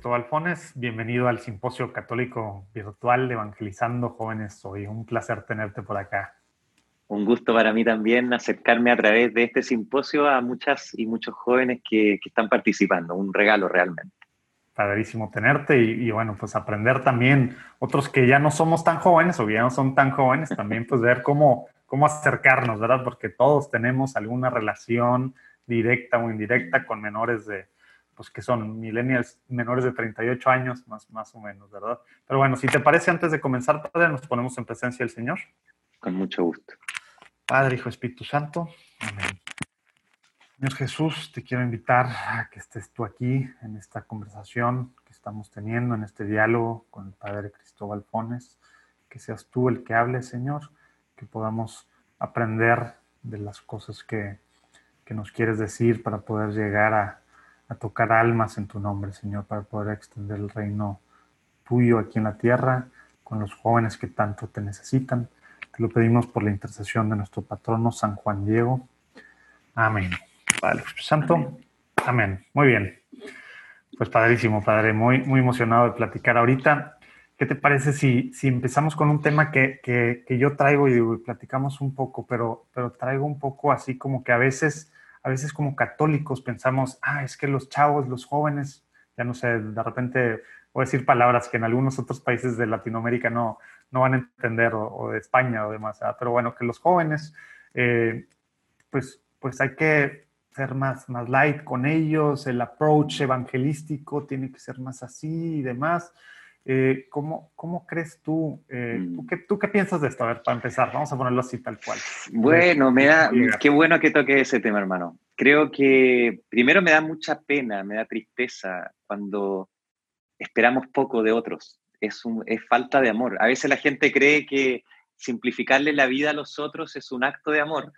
Cristóbal Fones. Bienvenido al Simposio Católico Virtual Evangelizando Jóvenes Hoy. Un placer tenerte por acá. Un gusto para mí también acercarme a través de este simposio a muchas y muchos jóvenes que, están participando. Un regalo realmente. Padrísimo tenerte y, bueno, pues aprender también otros que ya no somos tan jóvenes o que ya no son tan jóvenes, también pues ver cómo, cómo acercarnos, ¿verdad? Porque todos tenemos alguna relación directa o indirecta con menores de, pues que son millennials menores de 38 años, más, más o menos, ¿verdad? Pero bueno, si te parece, antes de comenzar, Padre, nos ponemos en presencia del Señor. Con mucho gusto. Padre, Hijo, Espíritu Santo. Amén. Señor Jesús, te quiero invitar a que estés tú aquí en esta conversación que estamos teniendo, en este diálogo con el Padre Cristóbal Pones, que seas tú el que hable, Señor, que podamos aprender de las cosas que, que nos quieres decir para poder llegar a, a tocar almas en tu nombre, Señor, para poder extender el reino tuyo aquí en la tierra con los jóvenes que tanto te necesitan. Te lo pedimos por la intercesión de nuestro patrono San Juan Diego. Amén. Padre Santo. Amén. Muy bien. Pues padrísimo, padre. Muy, muy emocionado de platicar ahorita. ¿Qué te parece si, si empezamos con un tema que, que, que yo traigo y platicamos un poco, pero, pero traigo un poco así como que a veces a veces como católicos pensamos, ah, es que los chavos, los jóvenes, ya no sé, de repente voy a decir palabras que en algunos otros países de Latinoamérica no, no van a entender, o, de España o demás, pero bueno, que los jóvenes, eh, pues, pues hay que ser más, más light con ellos, el approach evangelístico tiene que ser más así y demás. Eh, ¿cómo, ¿cómo, crees tú, eh, mm. ¿tú, qué, tú, qué, piensas de esto? A ver, para empezar, vamos a ponerlo así tal cual. Bueno, me da, qué bueno que toque ese tema, hermano. Creo que primero me da mucha pena, me da tristeza cuando esperamos poco de otros. Es, un, es falta de amor. A veces la gente cree que simplificarle la vida a los otros es un acto de amor,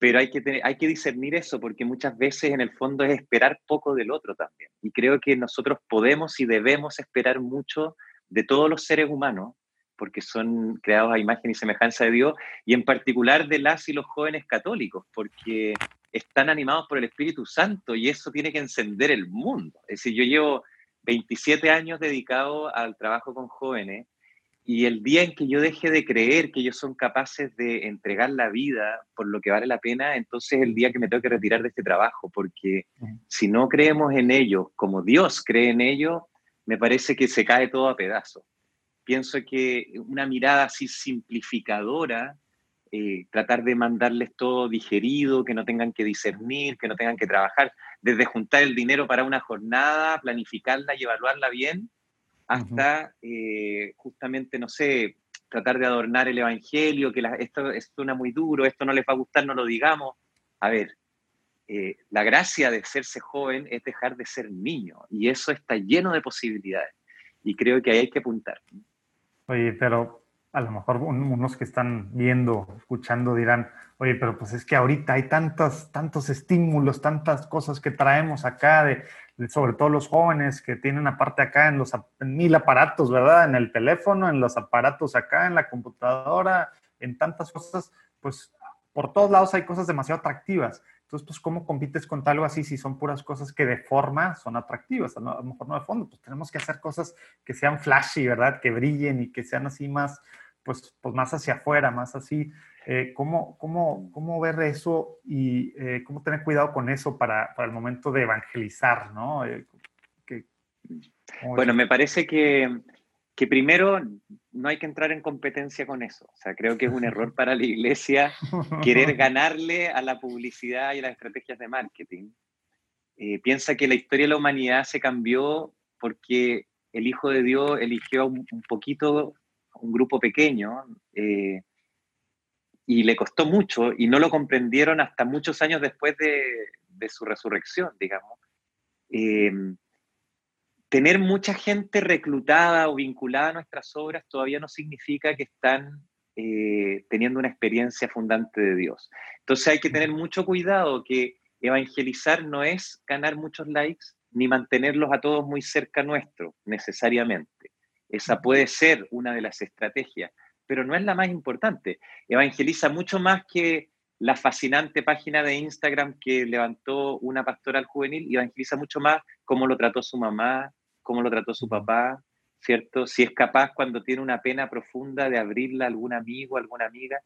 pero hay que, hay que discernir eso porque muchas veces en el fondo es esperar poco del otro también. Y creo que nosotros podemos y debemos esperar mucho de todos los seres humanos porque son creados a imagen y semejanza de Dios, y en particular de las y los jóvenes católicos, porque están animados por el Espíritu Santo y eso tiene que encender el mundo. Es decir, yo llevo 27 años dedicado al trabajo con jóvenes y el día en que yo deje de creer que ellos son capaces de entregar la vida por lo que vale la pena, entonces es el día que me tengo que retirar de este trabajo, porque si no creemos en ellos como Dios cree en ellos, me parece que se cae todo a pedazos. Pienso que una mirada así simplificadora, eh, tratar de mandarles todo digerido, que no tengan que discernir, que no tengan que trabajar, desde juntar el dinero para una jornada, planificarla y evaluarla bien, hasta eh, justamente, no sé, tratar de adornar el Evangelio, que esto, suena muy duro, esto no les va a gustar, no lo digamos. A ver, eh, la gracia de serse joven es dejar de ser niño y eso está lleno de posibilidades y creo que ahí hay que apuntar. Oye, pero a lo mejor unos que están viendo, escuchando dirán, oye, pero pues es que ahorita hay tantos, tantos estímulos, tantas cosas que traemos acá, de, sobre todo los jóvenes que tienen aparte acá en los mil aparatos, ¿verdad? En el teléfono, en los aparatos acá, en la computadora, en tantas cosas, pues por todos lados hay cosas demasiado atractivas. Entonces, pues, ¿cómo compites con algo así si son puras cosas que de forma son atractivas? A lo mejor no de fondo, pues tenemos que hacer cosas que sean flashy, ¿verdad? Que brillen y que sean así más, pues, pues más hacia afuera, más así. Eh, ¿cómo, cómo, cómo, ver eso y eh, cómo tener cuidado con eso para, para, el momento de evangelizar, ¿no? Eh, bueno, me parece que que primero no hay que entrar en competencia con eso. O sea, creo que es un error para la iglesia querer ganarle a la publicidad y a las estrategias de marketing. Eh, piensa que la historia de la humanidad se cambió porque el Hijo de Dios eligió un, poquito, un grupo pequeño, eh, y le costó mucho, y no lo comprendieron hasta muchos años después de, de su resurrección, digamos. Eh, tener mucha gente reclutada o vinculada a nuestras obras todavía no significa que están eh, teniendo una experiencia fundante de Dios. Entonces hay que tener mucho cuidado que evangelizar no es ganar muchos likes ni mantenerlos a todos muy cerca nuestro, necesariamente. Esa puede ser una de las estrategias, pero no es la más importante. Evangeliza mucho más que la fascinante página de Instagram que levantó una pastoral juvenil, evangeliza mucho más cómo lo trató su mamá, cómo lo trató su papá, ¿cierto? Si es capaz cuando tiene una pena profunda de abrirla a algún amigo, alguna amiga.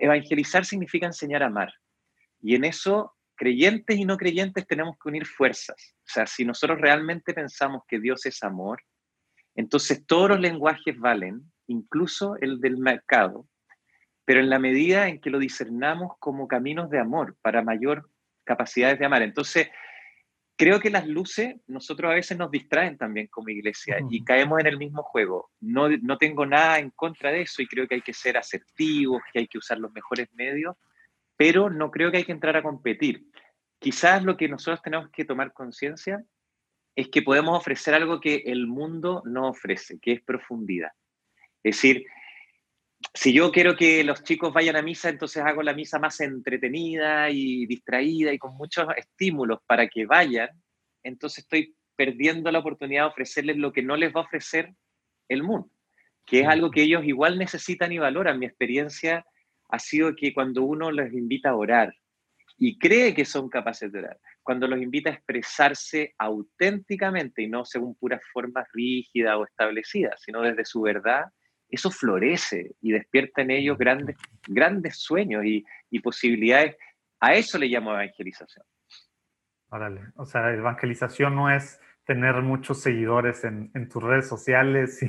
Evangelizar significa enseñar a amar. Y en eso, creyentes y no creyentes tenemos que unir fuerzas. O sea, si nosotros realmente pensamos que Dios es amor, entonces todos los lenguajes valen, incluso el del mercado, pero en la medida en que lo discernamos como caminos de amor, para mayor capacidades de amar. Entonces, creo que las luces, nosotros a veces nos distraen también como iglesia y caemos en el mismo juego. No, no tengo nada en contra de eso y creo que hay que ser asertivos, que hay que usar los mejores medios, pero no creo que hay que entrar a competir. Quizás lo que nosotros tenemos que tomar conciencia es que podemos ofrecer algo que el mundo no ofrece, que es profundidad. Es decir, si yo quiero que los chicos vayan a misa, entonces hago la misa más entretenida y distraída y con muchos estímulos para que vayan, entonces estoy perdiendo la oportunidad de ofrecerles lo que no les va a ofrecer el mundo, que es algo que ellos igual necesitan y valoran. Mi experiencia ha sido que cuando uno les invita a orar y cree que son capaces de orar, cuando los invita a expresarse auténticamente y no según puras formas rígidas o establecidas, sino desde su verdad, eso florece y despierta en ellos grandes, grandes sueños y, posibilidades. A eso le llamo evangelización. Órale, o sea, evangelización no es tener muchos seguidores en, tus redes sociales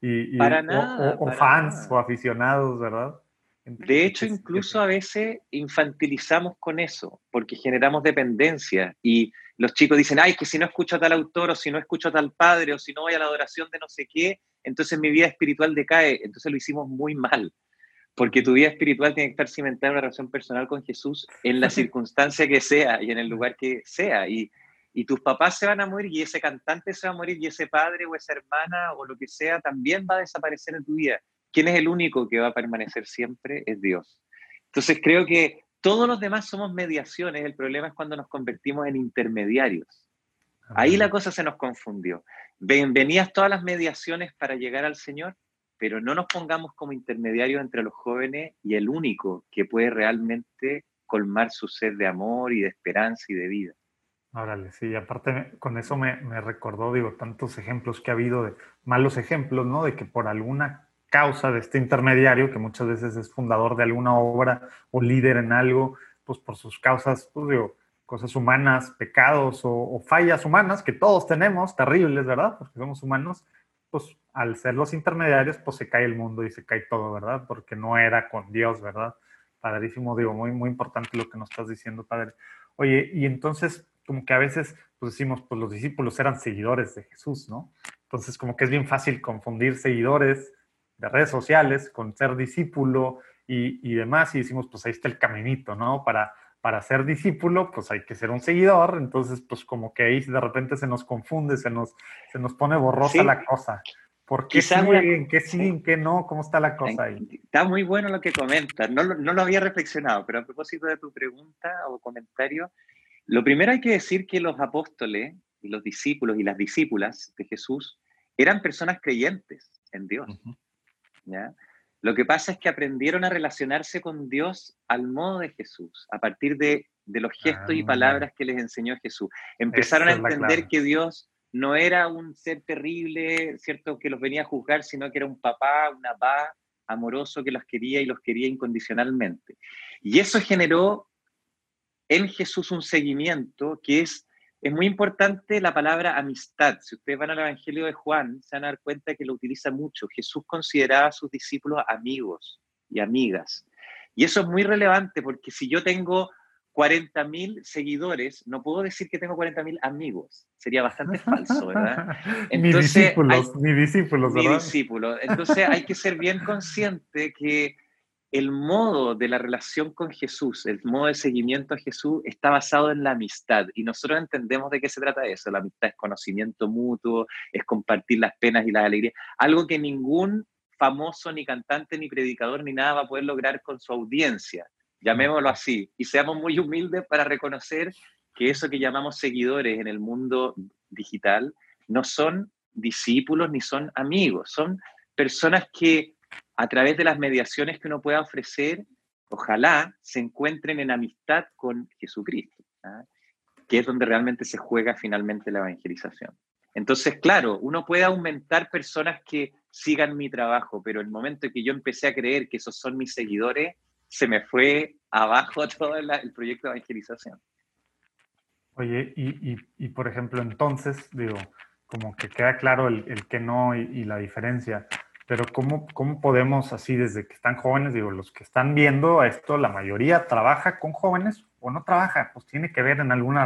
y, o, fans o aficionados, ¿verdad? De hecho, incluso a veces infantilizamos con eso, porque generamos dependencia y los chicos dicen, ay, que si no escucho a tal autor o si no escucho a tal padre o si no voy a la adoración de no sé qué, entonces mi vida espiritual decae. Entonces lo hicimos muy mal, porque tu vida espiritual tiene que estar cimentada en una relación personal con Jesús en la circunstancia que sea y en el lugar que sea. Y, y tus papás se van a morir y ese cantante se va a morir y ese padre o esa hermana o lo que sea también va a desaparecer en tu vida. ¿Quién es el único que va a permanecer siempre? Es Dios. Entonces creo que todos los demás somos mediaciones, el problema es cuando nos convertimos en intermediarios. Ahí la cosa se nos confundió. Bienvenidas todas las mediaciones para llegar al Señor, pero no nos pongamos como intermediarios entre los jóvenes y el único que puede realmente colmar su sed de amor y de esperanza y de vida. Órale, sí, aparte con eso me, me, recordó, digo, tantos ejemplos que ha habido de malos ejemplos, ¿no? De que por alguna causa de este intermediario, que muchas veces es fundador de alguna obra o líder en algo, pues por sus causas, pues digo, cosas humanas, pecados o, fallas humanas que todos tenemos, terribles, ¿verdad? Porque somos humanos, pues al ser los intermediarios, pues se cae el mundo y se cae todo, ¿verdad? Porque no era con Dios, ¿verdad? Padrísimo, digo, muy, muy importante lo que nos estás diciendo, Padre. Oye, y entonces, como que a veces, pues decimos, pues los discípulos eran seguidores de Jesús, ¿no? Entonces, como que es bien fácil confundir seguidores de redes sociales con ser discípulo y, y demás, y decimos, pues ahí está el caminito, ¿no? Para para ser discípulo, pues hay que ser un seguidor, entonces pues como que ahí de repente se nos confunde, se nos, se nos pone borrosa la cosa. ¿Por qué siguen? ¿Qué siguen? ¿Qué no? ¿Cómo está la cosa ahí? Está muy bueno lo que comentas, no, no lo había reflexionado, pero a propósito de tu pregunta o comentario, lo primero hay que decir que los apóstoles y los discípulos y las discípulas de Jesús eran personas creyentes en Dios. ¿ya? Lo que pasa es que aprendieron a relacionarse con Dios al modo de Jesús, a partir de, los gestos y ah, palabras que les enseñó Jesús. Empezaron a entender que Dios no era un ser terrible, ¿cierto?, que los venía a juzgar, sino que era un papá, una papá amoroso que los quería y los quería incondicionalmente. Y eso generó en Jesús un seguimiento que es es muy importante la palabra amistad. Si ustedes van al Evangelio de Juan, se van a dar cuenta que lo utiliza mucho. Jesús consideraba a sus discípulos amigos y amigas. Y eso es muy relevante porque si yo tengo 40.000 seguidores, no puedo decir que tengo 40.000 amigos. Sería bastante falso, ¿verdad? Entonces, mi discípulos, mi discípulos, ¿verdad? Mi discípulo. Entonces hay que ser bien consciente que el modo de la relación con Jesús, el modo de seguimiento a Jesús está basado en la amistad y nosotros entendemos de qué se trata eso. La amistad es conocimiento mutuo, es compartir las penas y las alegrías, algo que ningún famoso, ni cantante, ni predicador, ni nada va a poder lograr con su audiencia, llamémoslo así, y seamos muy humildes para reconocer que eso que llamamos seguidores en el mundo digital no son discípulos ni son amigos, son personas que a través de las mediaciones que uno pueda ofrecer, ojalá se encuentren en amistad con Jesucristo, ¿ah? que es donde realmente se juega finalmente la evangelización. Entonces, claro, uno puede aumentar personas que sigan mi trabajo, pero el momento en que yo empecé a creer que esos son mis seguidores, se me fue abajo todo el proyecto de evangelización. Oye, y, por ejemplo, entonces, digo, como que queda claro el, que no y, la diferencia, pero ¿cómo, ¿cómo podemos así desde que están jóvenes, digo, los que están viendo esto, la mayoría trabaja con jóvenes o no trabaja, pues tiene que ver en algún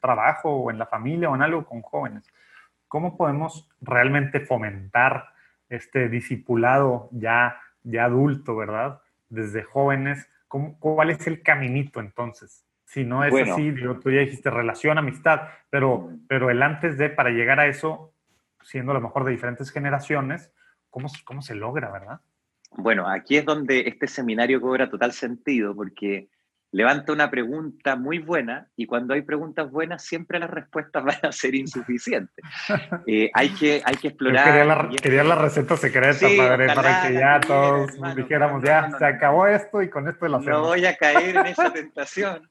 trabajo o en la familia o en algo con jóvenes. ¿Cómo podemos realmente fomentar este discipulado ya, ya adulto, verdad? Desde jóvenes, ¿cómo, ¿cuál es el caminito entonces? Si no es así, tú ya dijiste relación, amistad, pero, pero el antes de, para llegar a eso, siendo lo mejor de diferentes generaciones, ¿cómo, cómo se logra, verdad? Bueno, aquí es donde este seminario cobra total sentido, porque levanta una pregunta muy buena y cuando hay preguntas buenas siempre las respuestas van a ser insuficientes. Eh, hay, que, hay que explorar. quería la, receta secreta para que ya todos dijéramos, ya se acabó esto y con esto lo hacemos. No voy a caer en esa tentación.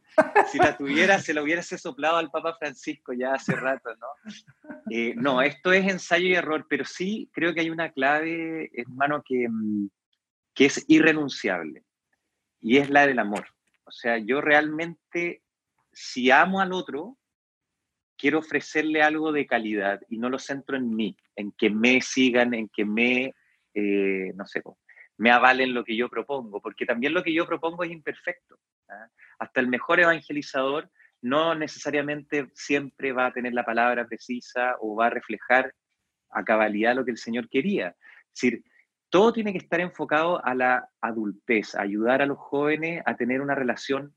Si la tuviera, se lo hubiese soplado al Papa Francisco ya hace rato, ¿no? Eh, no, esto es ensayo y error, pero sí creo que hay una clave, hermano, que, mm, que es irrenunciable y es la del amor. O sea, yo realmente, si amo al otro, quiero ofrecerle algo de calidad y no lo centro en mí, en que me sigan, en que me, eh, no sé, me avalen lo que yo propongo, porque también lo que yo propongo es imperfecto. ¿ah? Hasta el mejor evangelizador no necesariamente siempre va a tener la palabra precisa o va a reflejar a cabalidad lo que el Señor quería. Es decir, todo tiene que estar enfocado a la adultez, a ayudar a los jóvenes a tener una relación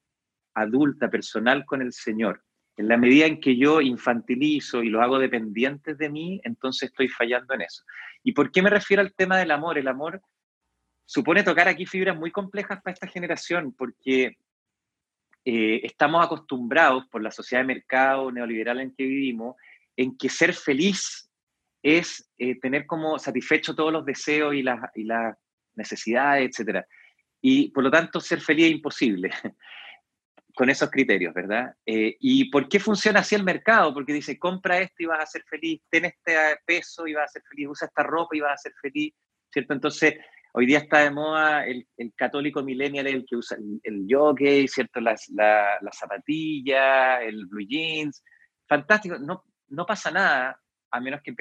adulta, personal con el Señor. En la medida en que yo infantilizo y lo hago dependientes de mí, entonces estoy fallando en eso. ¿Y por qué me refiero al tema del amor? El amor supone tocar aquí fibras muy complejas para esta generación, porque eh, estamos acostumbrados por la sociedad de mercado neoliberal en que vivimos, en que ser feliz es eh, tener como satisfecho todos los deseos y las, y las necesidades, etc. Y por lo tanto, ser feliz es imposible con esos criterios, ¿verdad? Eh, ¿Y por qué funciona así el mercado? Porque dice, compra esto y vas a ser feliz, ten este peso y vas a ser feliz, usa esta ropa y vas a ser feliz, ¿cierto? Entonces, hoy día está de moda el, el católico millennial, el que usa el, el jockey, ¿cierto? Las, la, la zapatilla, el blue jeans, fantástico, no, no pasa nada, a menos que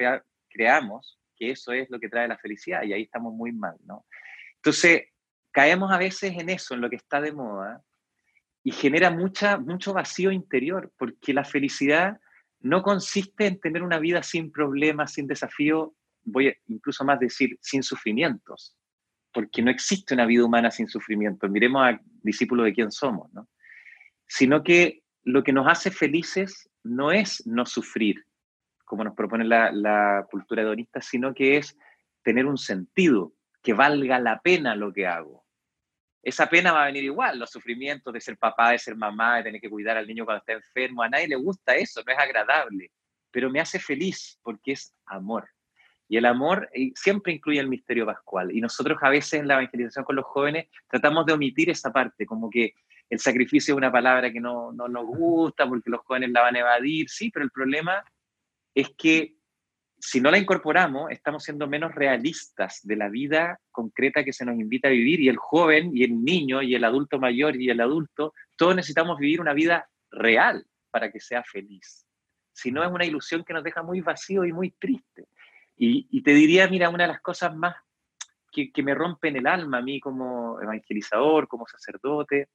creamos que eso es lo que trae la felicidad y ahí estamos muy mal, ¿no? Entonces, caemos a veces en eso, en lo que está de moda y genera mucha, mucho vacío interior, porque la felicidad no consiste en tener una vida sin problemas, sin desafío, voy a incluso más decir, sin sufrimientos, porque no existe una vida humana sin sufrimiento. Miremos al discípulo de quién somos, ¿no? Sino que lo que nos hace felices no es no sufrir, como nos propone la, cultura hedonista, sino que es tener un sentido, que valga la pena lo que hago. Esa pena va a venir igual, los sufrimientos de ser papá, de ser mamá, de tener que cuidar al niño cuando está enfermo, a nadie le gusta eso, no es agradable, pero me hace feliz porque es amor. Y el amor eh, siempre incluye el misterio pascual. Y nosotros a veces en la evangelización con los jóvenes tratamos de omitir esa parte, como que el sacrificio es una palabra que no, no nos gusta porque los jóvenes la van a evadir, sí, pero el problema es que si no la incorporamos, estamos siendo menos realistas de la vida concreta que se nos invita a vivir y el joven y el niño y el adulto mayor y el adulto, todos necesitamos vivir una vida real para que sea feliz. Si no es una ilusión que nos deja muy vacío y muy triste. Y, te diría, mira, una de las cosas más que, que me rompen el alma a mí como evangelizador, como sacerdote,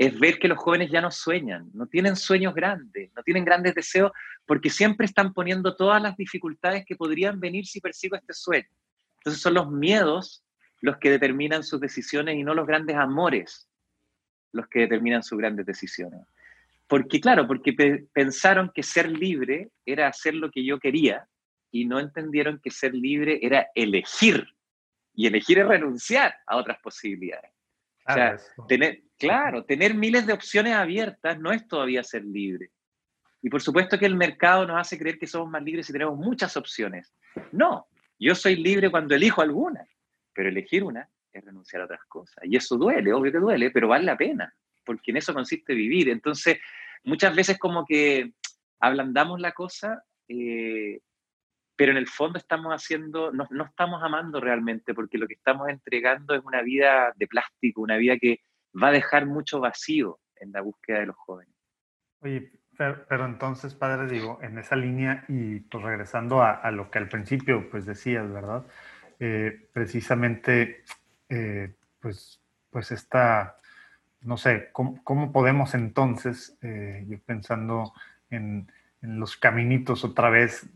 es ver que los jóvenes ya no sueñan, no tienen sueños grandes, no tienen grandes deseos, porque siempre están poniendo todas las dificultades que podrían venir si persigo este sueño. Entonces son los miedos los que determinan sus decisiones y no los grandes amores los que determinan sus grandes decisiones. Porque claro, porque pensaron que ser libre era hacer lo que yo quería y no entendieron que ser libre era elegir. Y elegir es renunciar a otras posibilidades. o sea, tener, Claro, tener miles de opciones abiertas no es todavía ser libre. Y por supuesto que el mercado nos hace creer que somos más libres si tenemos muchas opciones. No, yo soy libre cuando elijo alguna, pero elegir una es renunciar a otras cosas. Y eso duele, obvio que duele, pero vale la pena, porque en eso consiste vivir. Entonces, muchas veces como que ablandamos la cosa eh, pero en el fondo estamos haciendo, no, no, estamos amando realmente, porque lo que estamos entregando es una vida de plástico, una vida que va a dejar mucho vacío en la búsqueda de los jóvenes. Oye, pero, entonces, padre, digo, en esa línea y pues regresando a, lo que al principio pues decías, ¿verdad? Eh, precisamente, eh, pues, pues esta, no sé, ¿cómo, podemos entonces, eh, yo pensando en, los caminitos otra vez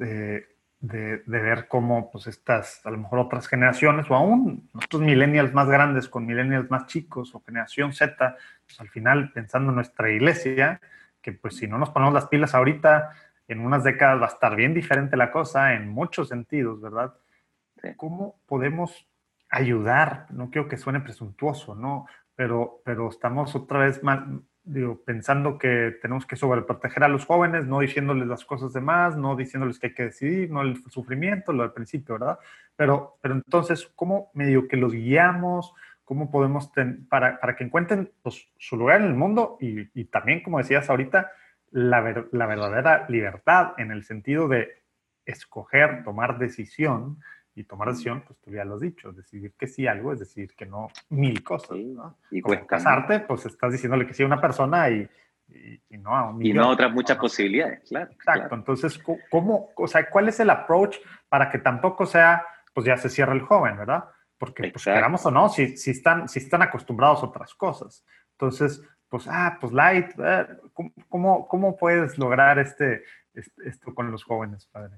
de, de, ver cómo pues estas, a lo mejor otras generaciones o aún nosotros millennials más grandes con millennials más chicos o generación Z, pues al final pensando en nuestra iglesia, que pues si no nos ponemos las pilas ahorita, en unas décadas va a estar bien diferente la cosa en muchos sentidos, ¿verdad? ¿Cómo podemos ayudar? No quiero que suene presuntuoso, ¿no? Pero, pero estamos otra vez mal, digo, pensando que tenemos que sobreproteger a los jóvenes, no diciéndoles las cosas de más, no diciéndoles que hay que decidir, no el sufrimiento, lo del principio, ¿verdad? Pero, pero entonces, ¿cómo medio que los guiamos? cómo podemos, para, para, que encuentren pues, su lugar en el mundo y, y también, como decías ahorita, la, la, verdadera libertad en el sentido de escoger, tomar decisión, y tomar decisión, pues tú ya lo has dicho, decidir que sí algo es decir que no mil cosas. ¿no? Y casarte, pues estás diciéndole que sí a una persona y, y, no a un Y no a otras muchas posibilidades, claro. Exacto, entonces, ¿cómo, o sea, cuál es el approach para que tampoco sea, pues ya se cierra el joven, ¿verdad? porque pues queramos o no, si, si, están, si están acostumbrados a otras cosas. Entonces, pues, ah, pues light, eh, ¿cómo, cómo, puedes lograr este, esto con los jóvenes, padre?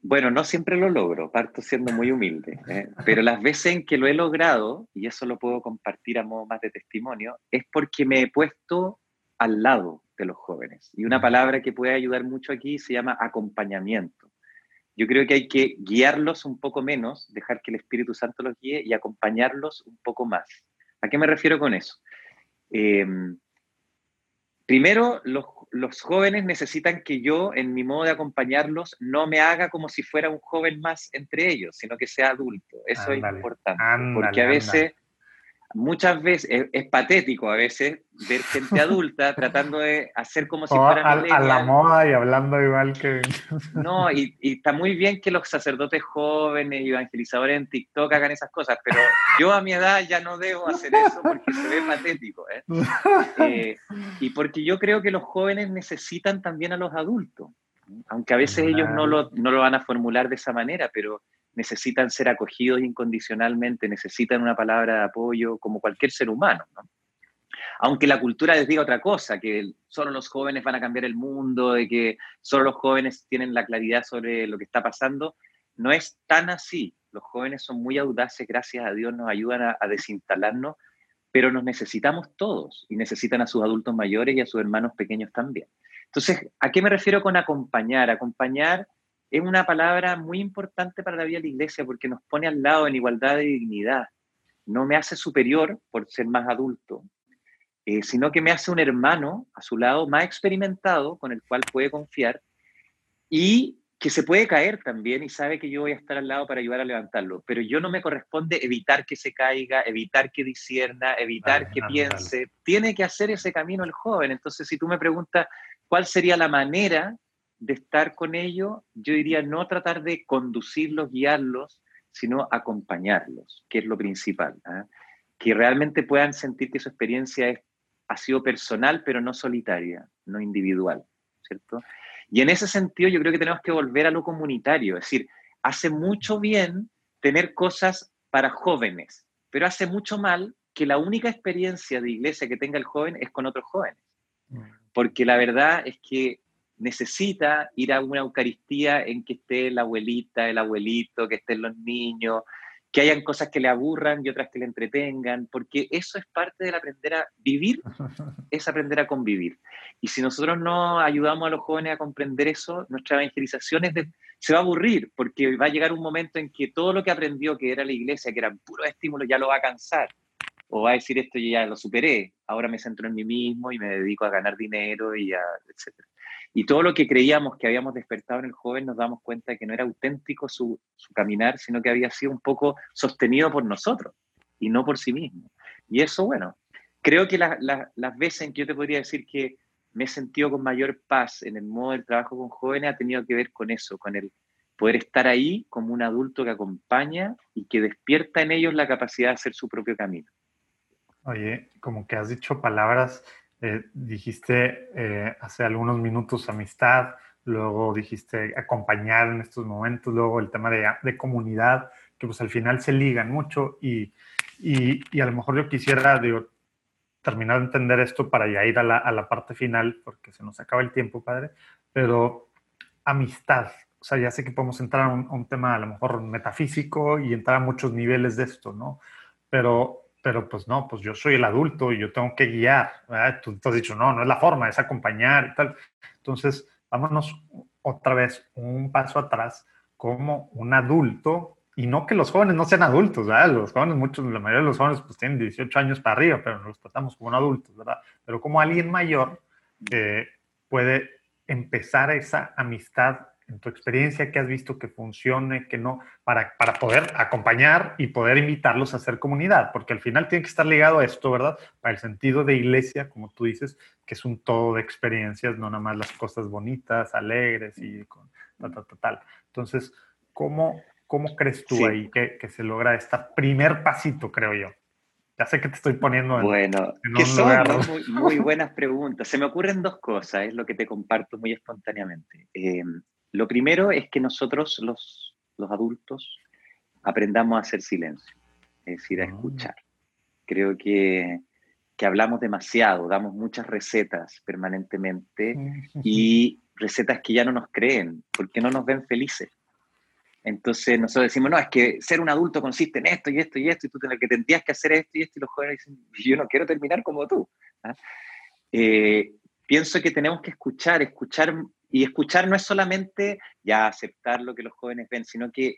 Bueno, no siempre lo logro, parto siendo muy humilde, ¿eh? pero las veces en que lo he logrado, y eso lo puedo compartir a modo más de testimonio, es porque me he puesto al lado de los jóvenes. Y una palabra que puede ayudar mucho aquí se llama acompañamiento. Yo creo que hay que guiarlos un poco menos, dejar que el Espíritu Santo los guíe y acompañarlos un poco más. ¿A qué me refiero con eso? Em, primero, los, jóvenes necesitan que yo, en mi modo de acompañarlos, no me haga como si fuera un joven más entre ellos, sino que sea adulto. Eso es importante. porque a veces muchas veces, es, patético a veces ver gente adulta tratando de hacer como si fueran a, a, la moda y hablando igual que... No, y, está muy bien que los sacerdotes jóvenes y evangelizadores en TikTok hagan esas cosas, pero yo a mi edad ya no debo hacer eso porque se ve patético. ¿eh? Eh, y porque yo creo que los jóvenes necesitan también a los adultos, aunque a veces ellos no lo, no lo van a formular de esa manera, pero necesitan ser acogidos incondicionalmente, necesitan una palabra de apoyo como cualquier ser humano. Aunque la cultura les diga otra cosa, que solo los jóvenes van a cambiar el mundo, de que solo los jóvenes tienen la claridad sobre lo que está pasando, no es tan así. Los jóvenes son muy audaces, gracias a Dios nos ayudan a, a desinstalarnos, pero nos necesitamos todos y necesitan a sus adultos mayores y a sus hermanos pequeños también. Entonces, ¿a qué me refiero con acompañar? Acompañar es una palabra muy importante para la vida de la iglesia porque nos pone al lado en igualdad de dignidad. No me hace superior por ser más adulto, eh, sino que me hace un hermano a su lado más experimentado con el cual puede confiar y que se puede caer también y sabe que yo voy a estar al lado para ayudar a levantarlo. Pero yo no me corresponde evitar que se caiga, evitar que disierna, evitar que piense. Tiene que hacer ese camino el joven. Entonces, si tú me preguntas cuál sería la manera de estar con ellos, yo diría no tratar de conducirlos, guiarlos, sino acompañarlos, que es lo principal. ¿ah? Que realmente puedan sentir que su experiencia ha sido personal, pero no solitaria, no individual, ¿cierto? Y en ese sentido yo creo que tenemos que volver a lo comunitario, es decir, hace mucho bien tener cosas para jóvenes, pero hace mucho mal que la única experiencia de iglesia que tenga el joven es con otros jóvenes. Mm. Porque la verdad es que necesita ir a una Eucaristía en que esté la abuelita, el abuelito, que estén los niños, que hayan cosas que le aburran y otras que le entretengan, porque eso es parte del aprender a vivir, es aprender a convivir. Y si nosotros no ayudamos a los jóvenes a comprender eso, nuestra evangelización se va a aburrir, porque va a llegar un momento en que todo lo que aprendió, que era la iglesia, que eran puros estímulos, ya lo va a cansar. O va a decir esto, yo ya lo superé, ahora me centro en mí mismo y me dedico a ganar dinero y a, etc. Y todo lo que creíamos que habíamos despertado en el joven nos damos cuenta de que no era auténtico su, caminar, sino que había sido un poco sostenido por nosotros y no por sí mismo. Y eso, bueno, creo que las veces en que yo te podría decir que me he sentido con mayor paz en el modo del trabajo con jóvenes ha tenido que ver con eso, con el poder estar ahí como un adulto que acompaña y que despierta en ellos la capacidad de hacer su propio camino. Oye, como que has dicho palabras, eh, dijiste eh, hace algunos minutos amistad, luego dijiste acompañar en estos momentos, luego el tema de, de comunidad, que pues al final se ligan mucho y, y, y a lo mejor yo quisiera digo, terminar de entender esto para ya ir a la, a la parte final, porque se nos acaba el tiempo, padre, pero amistad, o sea, ya sé que podemos entrar a un, tema a lo mejor metafísico y entrar a muchos niveles de esto, ¿no? Pero, pero pues no, pues yo soy el adulto y yo tengo que guiar, ¿verdad? Tú te has dicho, no, no es la forma, es acompañar y tal. Entonces, vámonos otra vez un paso atrás como un adulto y no que los jóvenes no sean adultos, ¿verdad? Los jóvenes, muchos, la mayoría de los jóvenes pues tienen 18 años para arriba, pero nos tratamos como adultos, ¿verdad? Pero como alguien mayor eh, puede empezar esa amistad en tu experiencia que has visto que funcione, que no, para, para poder acompañar y poder invitarlos a hacer comunidad, porque al final tiene que estar ligado a esto, ¿verdad? Para el sentido de iglesia, como tú dices, que es un todo de experiencias, no nada más las cosas bonitas, alegres y con tal, tal, tal. Entonces, ¿cómo, cómo crees tú ahí que, que, se logra este primer pasito, creo yo? Ya sé que te estoy poniendo en, bueno, que son muy, muy, buenas preguntas. Se me ocurren dos cosas, es lo que te comparto muy espontáneamente. Eh, lo primero es que nosotros, los, adultos, aprendamos a hacer silencio, es decir, a ah. escuchar. Creo que, hablamos demasiado, damos muchas recetas permanentemente y recetas que ya no nos creen, porque no nos ven felices. Entonces nosotros decimos, no, es que ser un adulto consiste en esto y esto y esto, y tú que tendrías que hacer esto y esto, y los jóvenes dicen, yo no quiero terminar como tú. ¿ah? Eh, pienso que tenemos que escuchar, escuchar y escuchar no es solamente ya aceptar lo que los jóvenes ven, sino que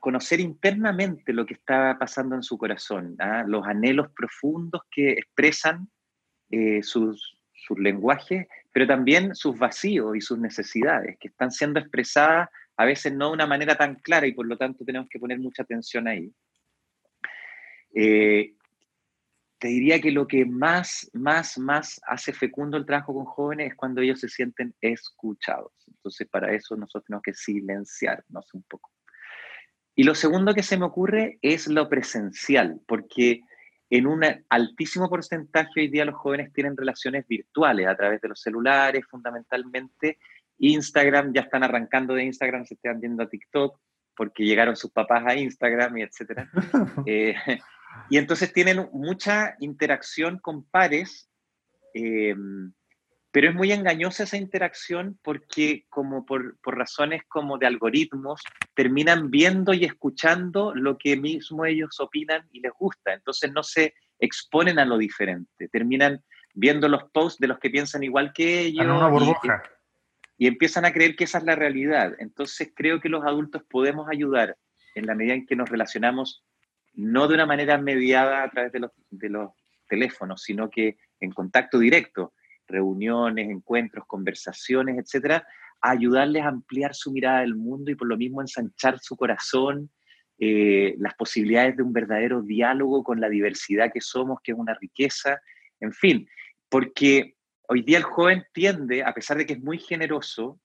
conocer internamente lo que está pasando en su corazón, ¿ah? los anhelos profundos que expresan eh, sus, sus lenguajes, pero también sus vacíos y sus necesidades, que están siendo expresadas a veces no de una manera tan clara y por lo tanto tenemos que poner mucha atención ahí. Eh, te diría que lo que más, más, más hace fecundo el trabajo con jóvenes es cuando ellos se sienten escuchados. Entonces, para eso nosotros tenemos que silenciarnos un poco. Y lo segundo que se me ocurre es lo presencial, porque en un altísimo porcentaje hoy día los jóvenes tienen relaciones virtuales a través de los celulares, fundamentalmente. Instagram, ya están arrancando de Instagram, se están viendo a TikTok, porque llegaron sus papás a Instagram y etcétera. Eh, y entonces tienen mucha interacción con pares, eh, pero es muy engañosa esa interacción porque como por, por, razones como de algoritmos, terminan viendo y escuchando lo que mismo ellos opinan y les gusta. Entonces no se exponen a lo diferente, terminan viendo los posts de los que piensan igual que ellos. Una burbuja. Y, y empiezan a creer que esa es la realidad. Entonces creo que los adultos podemos ayudar en la medida en que nos relacionamos no de una manera mediada a través de los, teléfonos, sino que en contacto directo, reuniones, encuentros, conversaciones, etcétera, a ayudarles a ampliar su mirada del mundo y por lo mismo ensanchar su corazón, eh, las posibilidades de un verdadero diálogo con la diversidad que somos, que es una riqueza, en fin, porque hoy día el joven tiende, a pesar de que es muy generoso,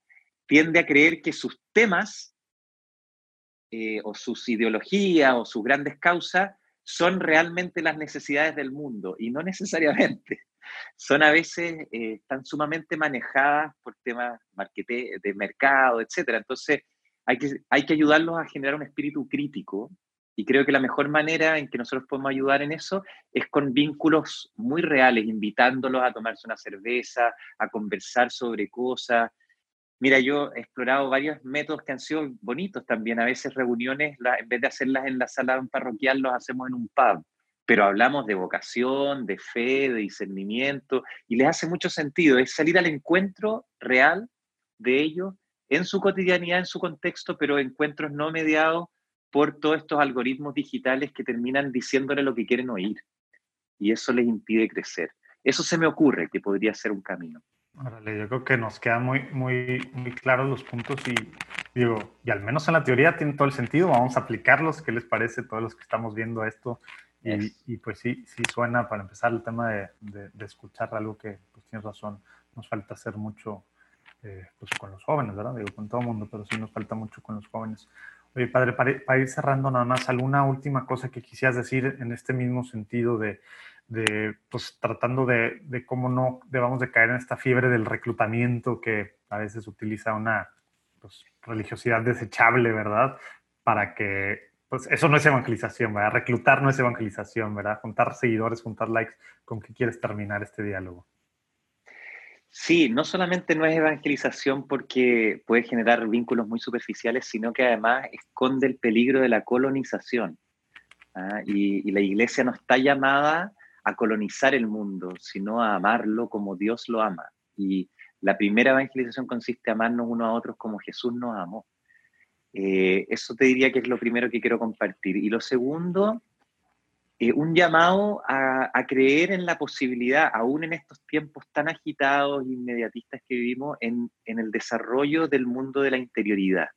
tiende a creer que sus temas eh, o sus ideologías o sus grandes causas son realmente las necesidades del mundo y no necesariamente. Son a veces eh, tan sumamente manejadas por temas de mercado, etc. Entonces hay que, hay que ayudarlos a generar un espíritu crítico y creo que la mejor manera en que nosotros podemos ayudar en eso es con vínculos muy reales, invitándolos a tomarse una cerveza, a conversar sobre cosas, Mira, yo he explorado varios métodos que han sido bonitos también. A veces reuniones, en vez de hacerlas en la sala parroquial, los hacemos en un pub. Pero hablamos de vocación, de fe, de discernimiento, y les hace mucho sentido. Es salir al encuentro real de ellos en su cotidianidad, en su contexto, pero encuentros no mediados por todos estos algoritmos digitales que terminan diciéndole lo que quieren oír. Y eso les impide crecer. Eso se me ocurre que podría ser un camino. Órale, yo creo que nos quedan muy, muy, muy claros los puntos y digo, y al menos en la teoría tiene todo el sentido, vamos a aplicarlos, ¿qué les parece a todos los que estamos viendo esto Y, pues sí, sí suena para empezar el tema de, de, escuchar algo que, pues tienes razón, nos falta hacer mucho eh, pues con los jóvenes, ¿verdad? Digo, con todo el mundo, pero sí nos falta mucho con los jóvenes. Oye, padre, para, ir cerrando nada más, ¿alguna última cosa que quisieras decir en este mismo sentido de, de pues tratando de, cómo no debamos de caer en esta fiebre del reclutamiento que a veces utiliza una pues, religiosidad desechable, ¿verdad? Para que, pues eso no es evangelización, ¿verdad? Reclutar no es evangelización, ¿verdad? Juntar seguidores, juntar likes, ¿con qué quieres terminar este diálogo? Sí, no solamente no es evangelización porque puede generar vínculos muy superficiales, sino que además esconde el peligro de la colonización. ¿ah? Y, y, la iglesia no está llamada a colonizar el mundo, sino a amarlo como Dios lo ama. Y la primera evangelización consiste en amarnos unos a otros como Jesús nos amó. Eh, eso te diría que es lo primero que quiero compartir. Y lo segundo, eh, un llamado a, creer en la posibilidad, aún en estos tiempos tan agitados e inmediatistas que vivimos, en el desarrollo del mundo de la interioridad.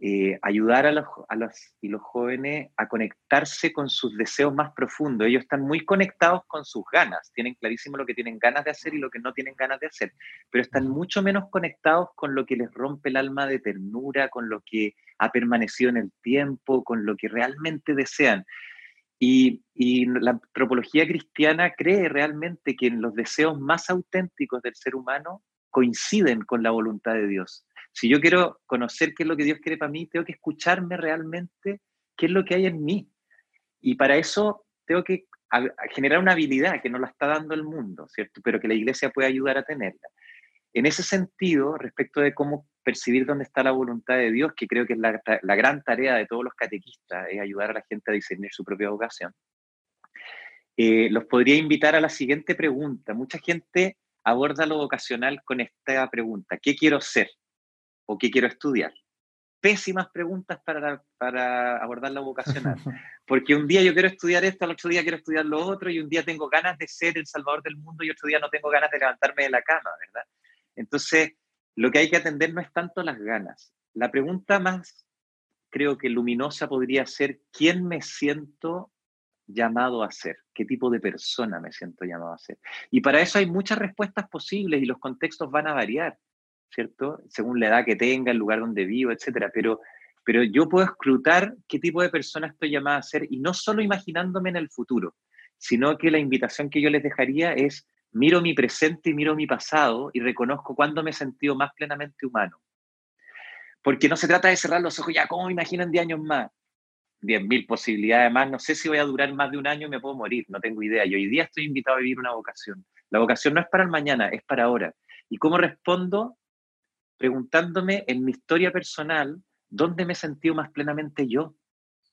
Eh, ayudar a los, a los, y los jóvenes a conectarse con sus deseos más profundos. Ellos están muy conectados con sus ganas, tienen clarísimo lo que tienen ganas de hacer y lo que no tienen ganas de hacer, pero están mucho menos conectados con lo que les rompe el alma de ternura, con lo que ha permanecido en el tiempo, con lo que realmente desean. Y, y la antropología cristiana cree realmente que en los deseos más auténticos del ser humano coinciden con la voluntad de Dios. Si yo quiero conocer qué es lo que Dios quiere para mí, tengo que escucharme realmente qué es lo que hay en mí. Y para eso tengo que generar una habilidad que no la está dando el mundo, ¿cierto? Pero que la iglesia puede ayudar a tenerla. En ese sentido, respecto de cómo percibir dónde está la voluntad de Dios, que creo que es la, gran tarea de todos los catequistas, es ayudar a la gente a discernir su propia vocación, eh, los podría invitar a la siguiente pregunta. Mucha gente aborda lo vocacional con esta pregunta, ¿qué quiero ser? O qué quiero estudiar. Pésimas preguntas para, para abordar la vocacional, porque un día yo quiero estudiar esto, al otro día quiero estudiar lo otro, y un día tengo ganas de ser el salvador del mundo y otro día no tengo ganas de levantarme de la cama, ¿verdad? Entonces, lo que hay que atender no es tanto las ganas. La pregunta más, creo que luminosa podría ser, ¿quién me siento llamado a ser? ¿Qué tipo de persona me siento llamado a ser? Y para eso hay muchas respuestas posibles y los contextos van a variar. ¿Cierto? Según la edad que tenga, el lugar donde vivo, etcétera. Pero, pero yo puedo escrutar qué tipo de persona estoy llamada a ser y no solo imaginándome en el futuro, sino que la invitación que yo les dejaría es miro mi presente y miro mi pasado y reconozco cuándo me he sentido más plenamente humano. Porque no se trata de cerrar los ojos, ya, ¿cómo me imagino en 10 años más? 10.000 posibilidades más, no sé si voy a durar más de un año y me puedo morir, no tengo idea. Y hoy día estoy invitado a vivir una vocación. La vocación no es para el mañana, es para ahora. ¿Y cómo respondo? Preguntándome en mi historia personal dónde me he sentido más plenamente yo,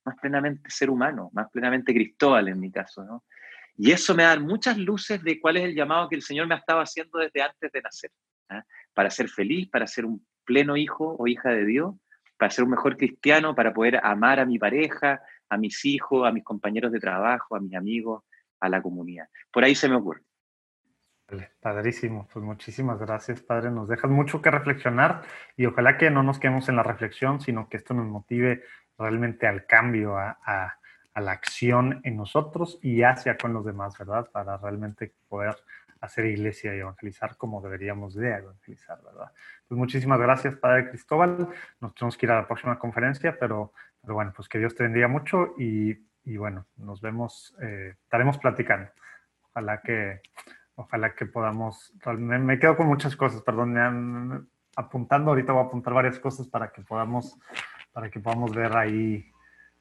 más plenamente ser humano, más plenamente Cristóbal en mi caso, ¿no? Y eso me da muchas luces de cuál es el llamado que el Señor me ha estado haciendo desde antes de nacer, ¿ah? para ser feliz, para ser un pleno hijo o hija de Dios, para ser un mejor cristiano, para poder amar a mi pareja, a mis hijos, a mis compañeros de trabajo, a mis amigos, a la comunidad. Por ahí se me ocurre. Padrísimo, pues muchísimas gracias, Padre. Nos dejas mucho que reflexionar y ojalá que no nos quedemos en la reflexión, sino que esto nos motive realmente al cambio, a, la acción en nosotros y hacia con los demás, ¿verdad? Para realmente poder hacer iglesia y evangelizar como deberíamos de evangelizar, ¿verdad? Pues muchísimas gracias, Padre Cristóbal. Nos tenemos que ir a la próxima conferencia, pero, pero bueno, pues que Dios te bendiga mucho y, bueno, nos vemos, eh, estaremos platicando. Ojalá que ojalá que podamos, me, quedo con muchas cosas, perdón, apuntando, ahorita voy a apuntar varias cosas para que podamos, para que podamos ver ahí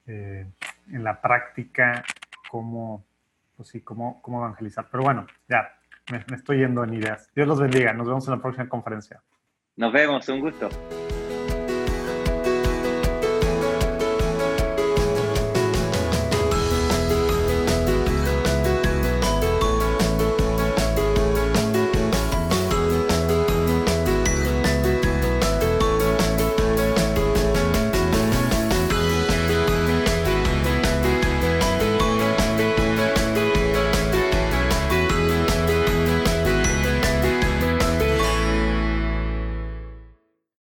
eh, en la práctica cómo, pues sí, cómo, cómo evangelizar. Pero bueno, ya, me, me estoy yendo en ideas. Dios los bendiga, nos vemos en la próxima conferencia. Nos vemos, un gusto.